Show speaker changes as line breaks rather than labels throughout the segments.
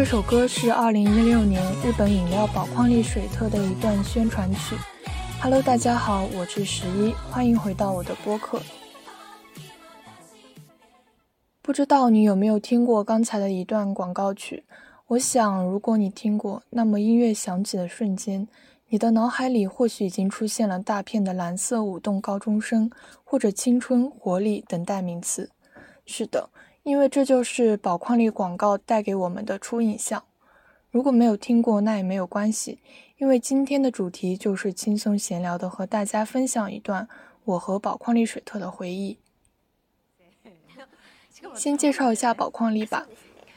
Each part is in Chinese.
这首歌是二零一六年日本饮料宝矿力水特的一段宣传曲。Hello，大家好，我是十一，欢迎回到我的播客。不知道你有没有听过刚才的一段广告曲？我想，如果你听过，那么音乐响起的瞬间，你的脑海里或许已经出现了大片的蓝色舞动高中生，或者青春活力等代名词。是的，因为这就是宝矿力广告带给我们的初印象。如果没有听过，那也没有关系，因为今天的主题就是轻松闲聊的，和大家分享一段我和宝矿力水特的回忆。先介绍一下宝矿力吧。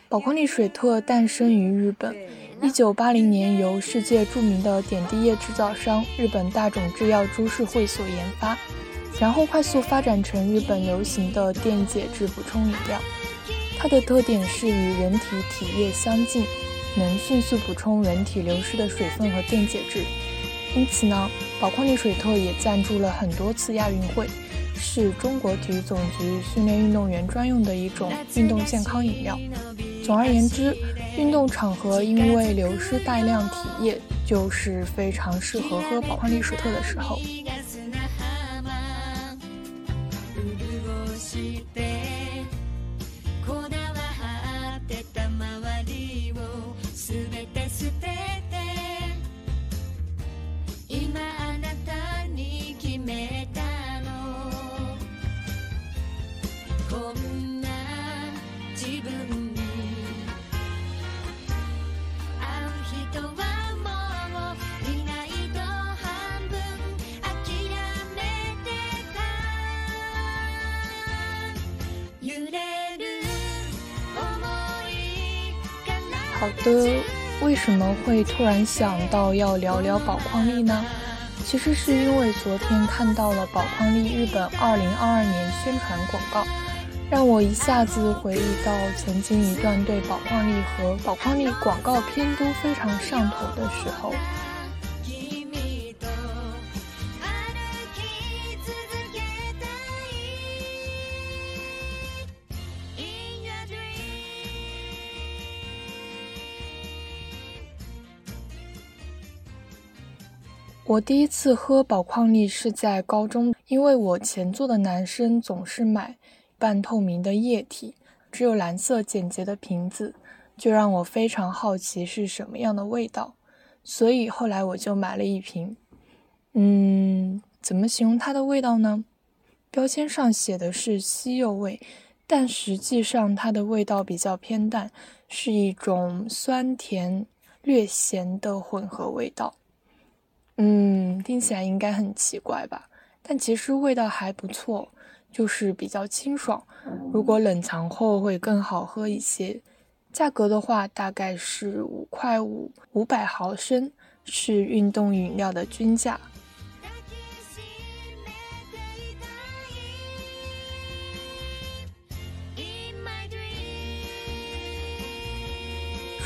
宝矿力水特诞生于日本一九八零年由世界著名的点滴液制造商日本大种制药株式会所研发，然后快速发展成日本流行的电解质补充饮料。它的特点是与人体体液相近，能迅速补充人体流失的水分和电解质。因此呢，宝矿力水特也赞助了很多次亚运会。是中国体育总局训练运动员专用的一种运动健康饮料。总而言之，运动场合因为流失大量体液，就是非常适合喝宝矿力水特的时候。潤して好的，为什么会突然想到要聊聊宝矿力呢？其实是因为昨天看到了宝矿力日本二零二二年宣传广告，让我一下子回忆到曾经一段对宝矿力和宝矿力广告片都非常上头的时候。我第一次喝宝矿力是在高中，因为我前座的男生总是买半透明的液体，只有蓝色简洁的瓶子，就让我非常好奇是什么样的味道，所以后来我就买了一瓶。嗯，怎么形容它的味道呢？标签上写的是西柚味，但实际上它的味道比较偏淡，是一种酸甜略咸的混合味道。嗯，听起来应该很奇怪吧？但其实味道还不错，就是比较清爽。如果冷藏后会更好喝一些。价格的话，大概是五块五，五百毫升，是运动饮料的均价。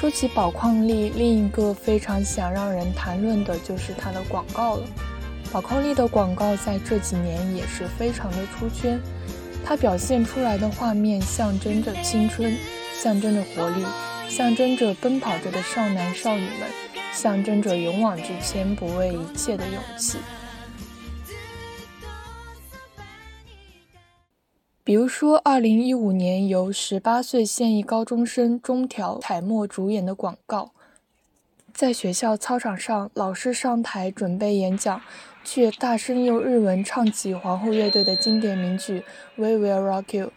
说起宝矿力，另一个非常想让人谈论的就是它的广告了。宝矿力的广告在这几年也是非常的出圈，它表现出来的画面象征着青春，象征着活力，象征着奔跑着的少男少女们，象征着勇往直前、不畏一切的勇气。比如说，二零一五年由十八岁现役高中生中条彩墨主演的广告，在学校操场上，老师上台准备演讲，却大声用日文唱起皇后乐队的经典名曲《We Will Rock You》。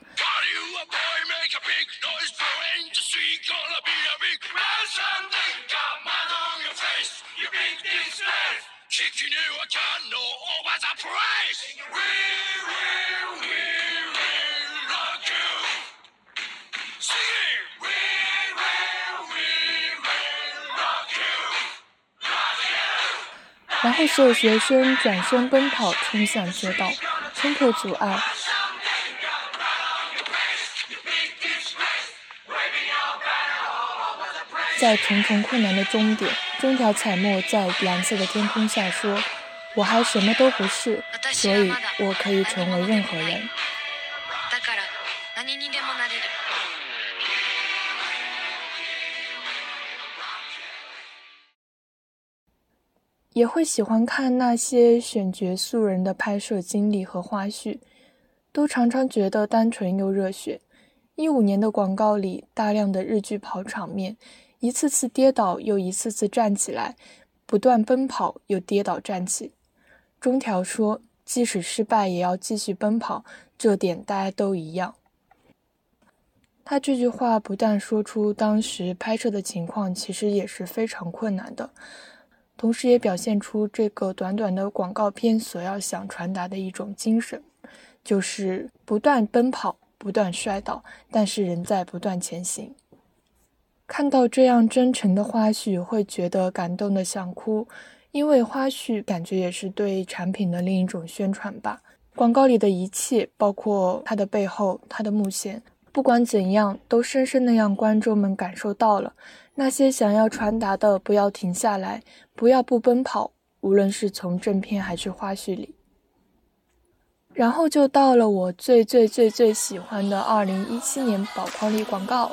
然后，所有学生转身奔跑，冲向街道，冲破阻碍。在重重困难的终点，中条彩墨在蓝色的天空下说：“我还什么都不是，所以我可以成为任何人。”也会喜欢看那些选角素人的拍摄经历和花絮，都常常觉得单纯又热血。一五年的广告里，大量的日剧跑场面，一次次跌倒又一次次站起来，不断奔跑又跌倒站起。中条说：“即使失败，也要继续奔跑。”这点大家都一样。他这句话不但说出当时拍摄的情况，其实也是非常困难的，同时也表现出这个短短的广告片所要想传达的一种精神，就是不断奔跑。不断摔倒，但是仍在不断前行。看到这样真诚的花絮，会觉得感动的想哭，因为花絮感觉也是对产品的另一种宣传吧。广告里的一切，包括它的背后、它的幕线，不管怎样，都深深的让观众们感受到了那些想要传达的：不要停下来，不要不奔跑。无论是从正片还是花絮里。然后就到了我最最最最喜欢的二零一七年宝矿力广告。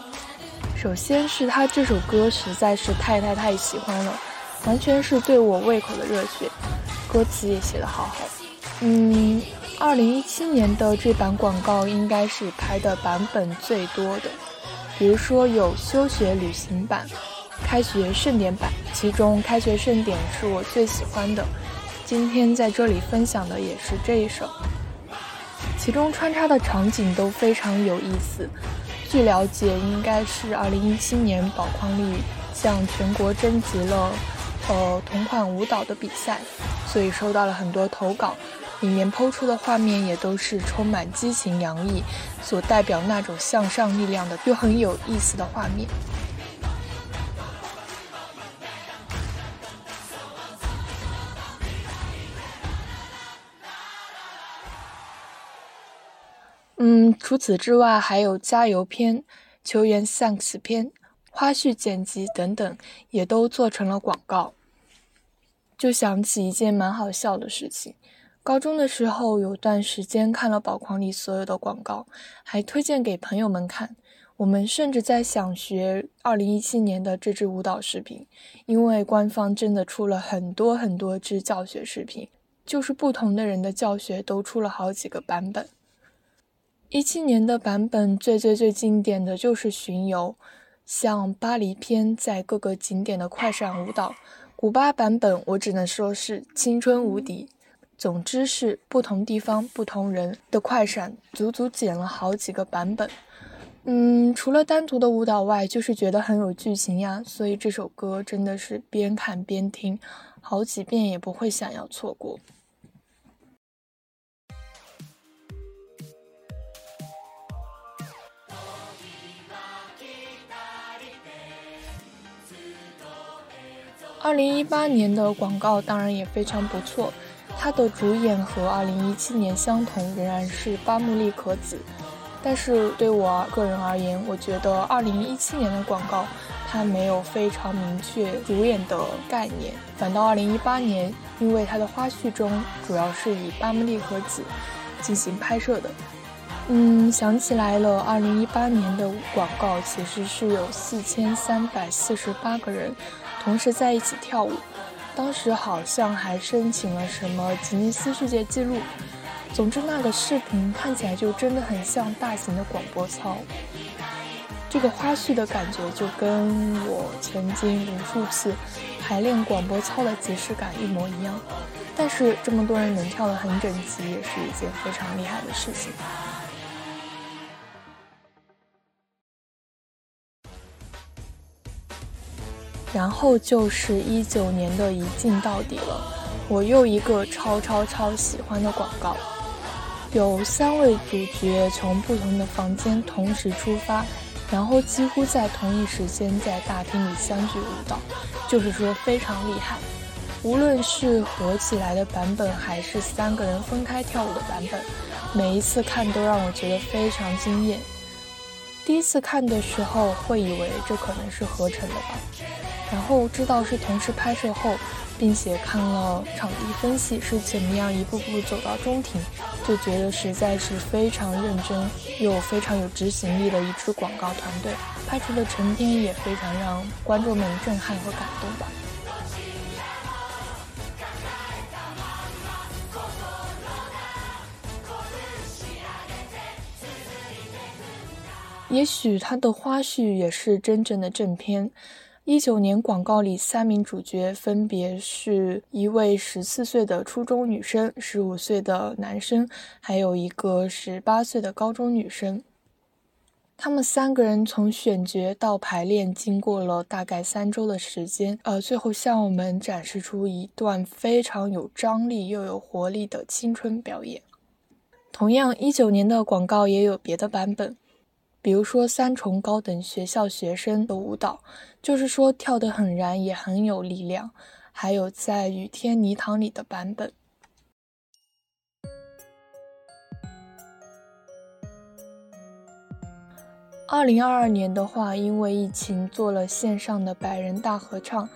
首先是他这首歌实在是太太太喜欢了，完全是对我胃口的热血，歌词也写得好好。嗯，二零一七年的这版广告应该是拍的版本最多的，比如说有休学旅行版、开学盛典版，其中开学盛典是我最喜欢的，今天在这里分享的也是这一首。其中穿插的场景都非常有意思。据了解，应该是2017年宝矿力向全国征集了呃同款舞蹈的比赛，所以收到了很多投稿。里面抛出的画面也都是充满激情洋溢，所代表那种向上力量的，又很有意思的画面。嗯，除此之外，还有加油片、球员 thanks 片、花絮剪辑等等，也都做成了广告。就想起一件蛮好笑的事情：高中的时候，有段时间看了宝矿力所有的广告，还推荐给朋友们看。我们甚至在想学2017年的这支舞蹈视频，因为官方真的出了很多很多支教学视频，就是不同的人的教学都出了好几个版本。一七年的版本最最最经典的就是巡游，像巴黎篇在各个景点的快闪舞蹈，古巴版本我只能说是青春无敌。总之是不同地方不同人的快闪，足足剪了好几个版本。嗯，除了单独的舞蹈外，就是觉得很有剧情呀，所以这首歌真的是边看边听，好几遍也不会想要错过。二零一八年的广告当然也非常不错，它的主演和二零一七年相同，仍然是八木利可子。但是对我个人而言，我觉得二零一七年的广告它没有非常明确主演的概念，反倒二零一八年，因为它的花絮中主要是以八木利可子进行拍摄的。嗯，想起来了，二零一八年的广告其实是有四千三百四十八个人。同时在一起跳舞，当时好像还申请了什么吉尼斯世界纪录。总之，那个视频看起来就真的很像大型的广播操。这个花絮的感觉就跟我曾经无数次排练广播操的即视感一模一样。但是这么多人能跳得很整齐，也是一件非常厉害的事情。然后就是一九年的一镜到底了，我又一个超超超喜欢的广告，有三位主角从不同的房间同时出发，然后几乎在同一时间在大厅里相聚舞蹈，就是说非常厉害。无论是合起来的版本，还是三个人分开跳舞的版本，每一次看都让我觉得非常惊艳。第一次看的时候会以为这可能是合成的吧。然后知道是同时拍摄后，并且看了场地分析是怎么样一步步走到中庭，就觉得实在是非常认真又非常有执行力的一支广告团队，拍出的成片也非常让观众们震撼和感动吧。也许它的花絮也是真正的正片。一九年广告里三名主角分别是一位十四岁的初中女生、十五岁的男生，还有一个十八岁的高中女生。他们三个人从选角到排练，经过了大概三周的时间，呃，最后向我们展示出一段非常有张力又有活力的青春表演。同样，一九年的广告也有别的版本。比如说三重高等学校学生的舞蹈，就是说跳得很燃，也很有力量。还有在雨天泥塘里的版本。二零二二年的话，因为疫情做了线上的百人大合唱，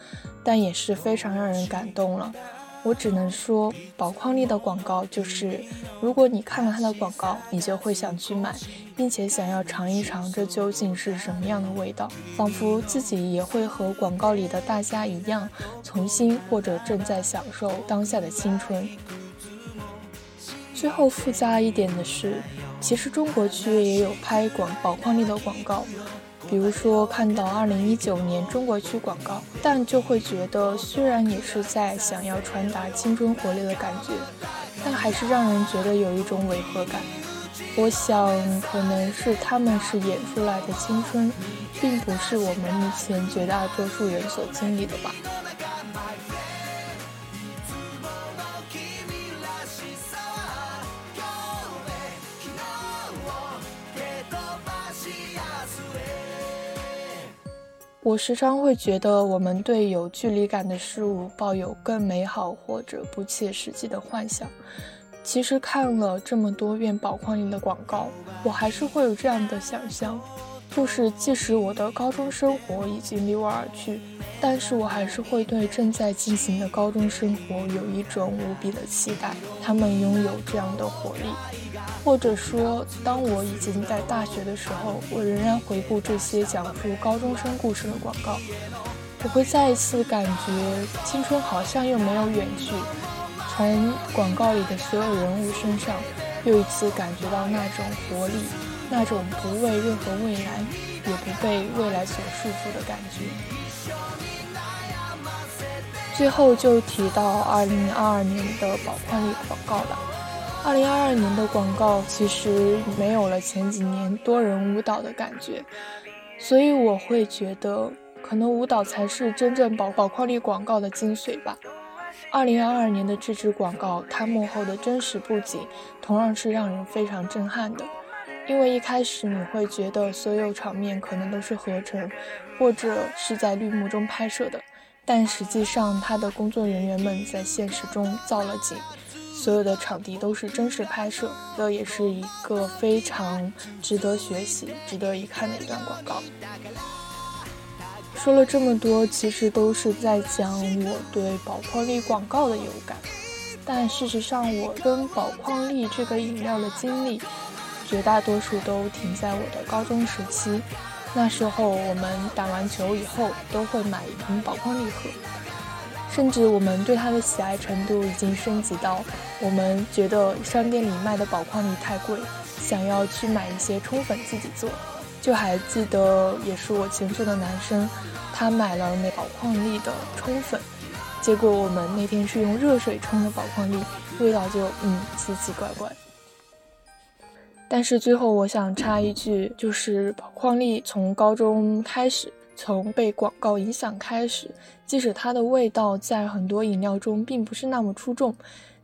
但也是非常让人感动了。我只能说，宝矿力的广告就是，如果你看了它的广告，你就会想去买，并且想要尝一尝这究竟是什么样的味道，仿佛自己也会和广告里的大家一样，重新或者正在享受当下的青春。最后附加一点的是，其实中国区也有拍广宝矿力的广告。比如说看到二零一九年中国区广告，但就会觉得虽然也是在想要传达青春活力的感觉，但还是让人觉得有一种违和感。我想可能是他们是演出来的青春，并不是我们目前绝大多数人所经历的吧。我时常会觉得，我们对有距离感的事物抱有更美好或者不切实际的幻想。其实看了这么多遍宝矿力的广告，我还是会有这样的想象。就是即使我的高中生活已经离我而去，但是我还是会对正在进行的高中生活有一种无比的期待。他们拥有这样的活力，或者说，当我已经在大学的时候，我仍然回顾这些讲述高中生故事的广告，我会再一次感觉青春好像又没有远去。从广告里的所有人物身上，又一次感觉到那种活力。那种不为任何未来，也不被未来所束缚的感觉。最后就提到二零二二年的宝矿力广告吧。二零二二年的广告其实没有了前几年多人舞蹈的感觉，所以我会觉得，可能舞蹈才是真正宝宝矿力广告的精髓吧。二零二二年的这支广告，它幕后的真实布景，同样是让人非常震撼的。因为一开始你会觉得所有场面可能都是合成，或者是在绿幕中拍摄的，但实际上它的工作人员们在现实中造了景，所有的场地都是真实拍摄，这也是一个非常值得学习、值得一看的一段广告。说了这么多，其实都是在讲我对宝矿力广告的有感，但事实上我跟宝矿力这个饮料的经历。绝大多数都停在我的高中时期，那时候我们打完球以后都会买一瓶宝矿力喝，甚至我们对它的喜爱程度已经升级到，我们觉得商店里卖的宝矿力太贵，想要去买一些冲粉自己做。就还记得，也是我前座的男生，他买了那宝矿力的冲粉，结果我们那天是用热水冲的宝矿力，味道就嗯奇奇怪怪。但是最后，我想插一句，就是宝矿力从高中开始，从被广告影响开始，即使它的味道在很多饮料中并不是那么出众，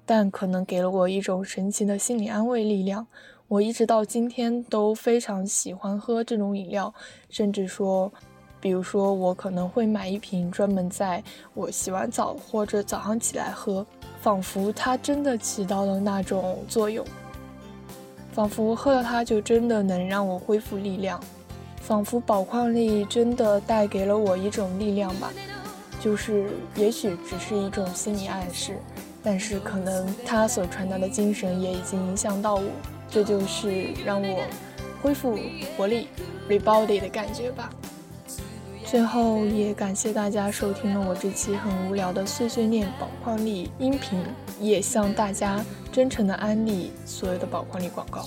但可能给了我一种神奇的心理安慰力量。我一直到今天都非常喜欢喝这种饮料，甚至说，比如说我可能会买一瓶专门在我洗完澡或者早上起来喝，仿佛它真的起到了那种作用。仿佛喝了它就真的能让我恢复力量，仿佛宝矿力真的带给了我一种力量吧，就是也许只是一种心理暗示，但是可能它所传达的精神也已经影响到我，这就是让我恢复活力，rebody 的感觉吧。最后也感谢大家收听了我这期很无聊的碎碎念宝矿力音频，也向大家。真诚的安利所有的宝矿力广告。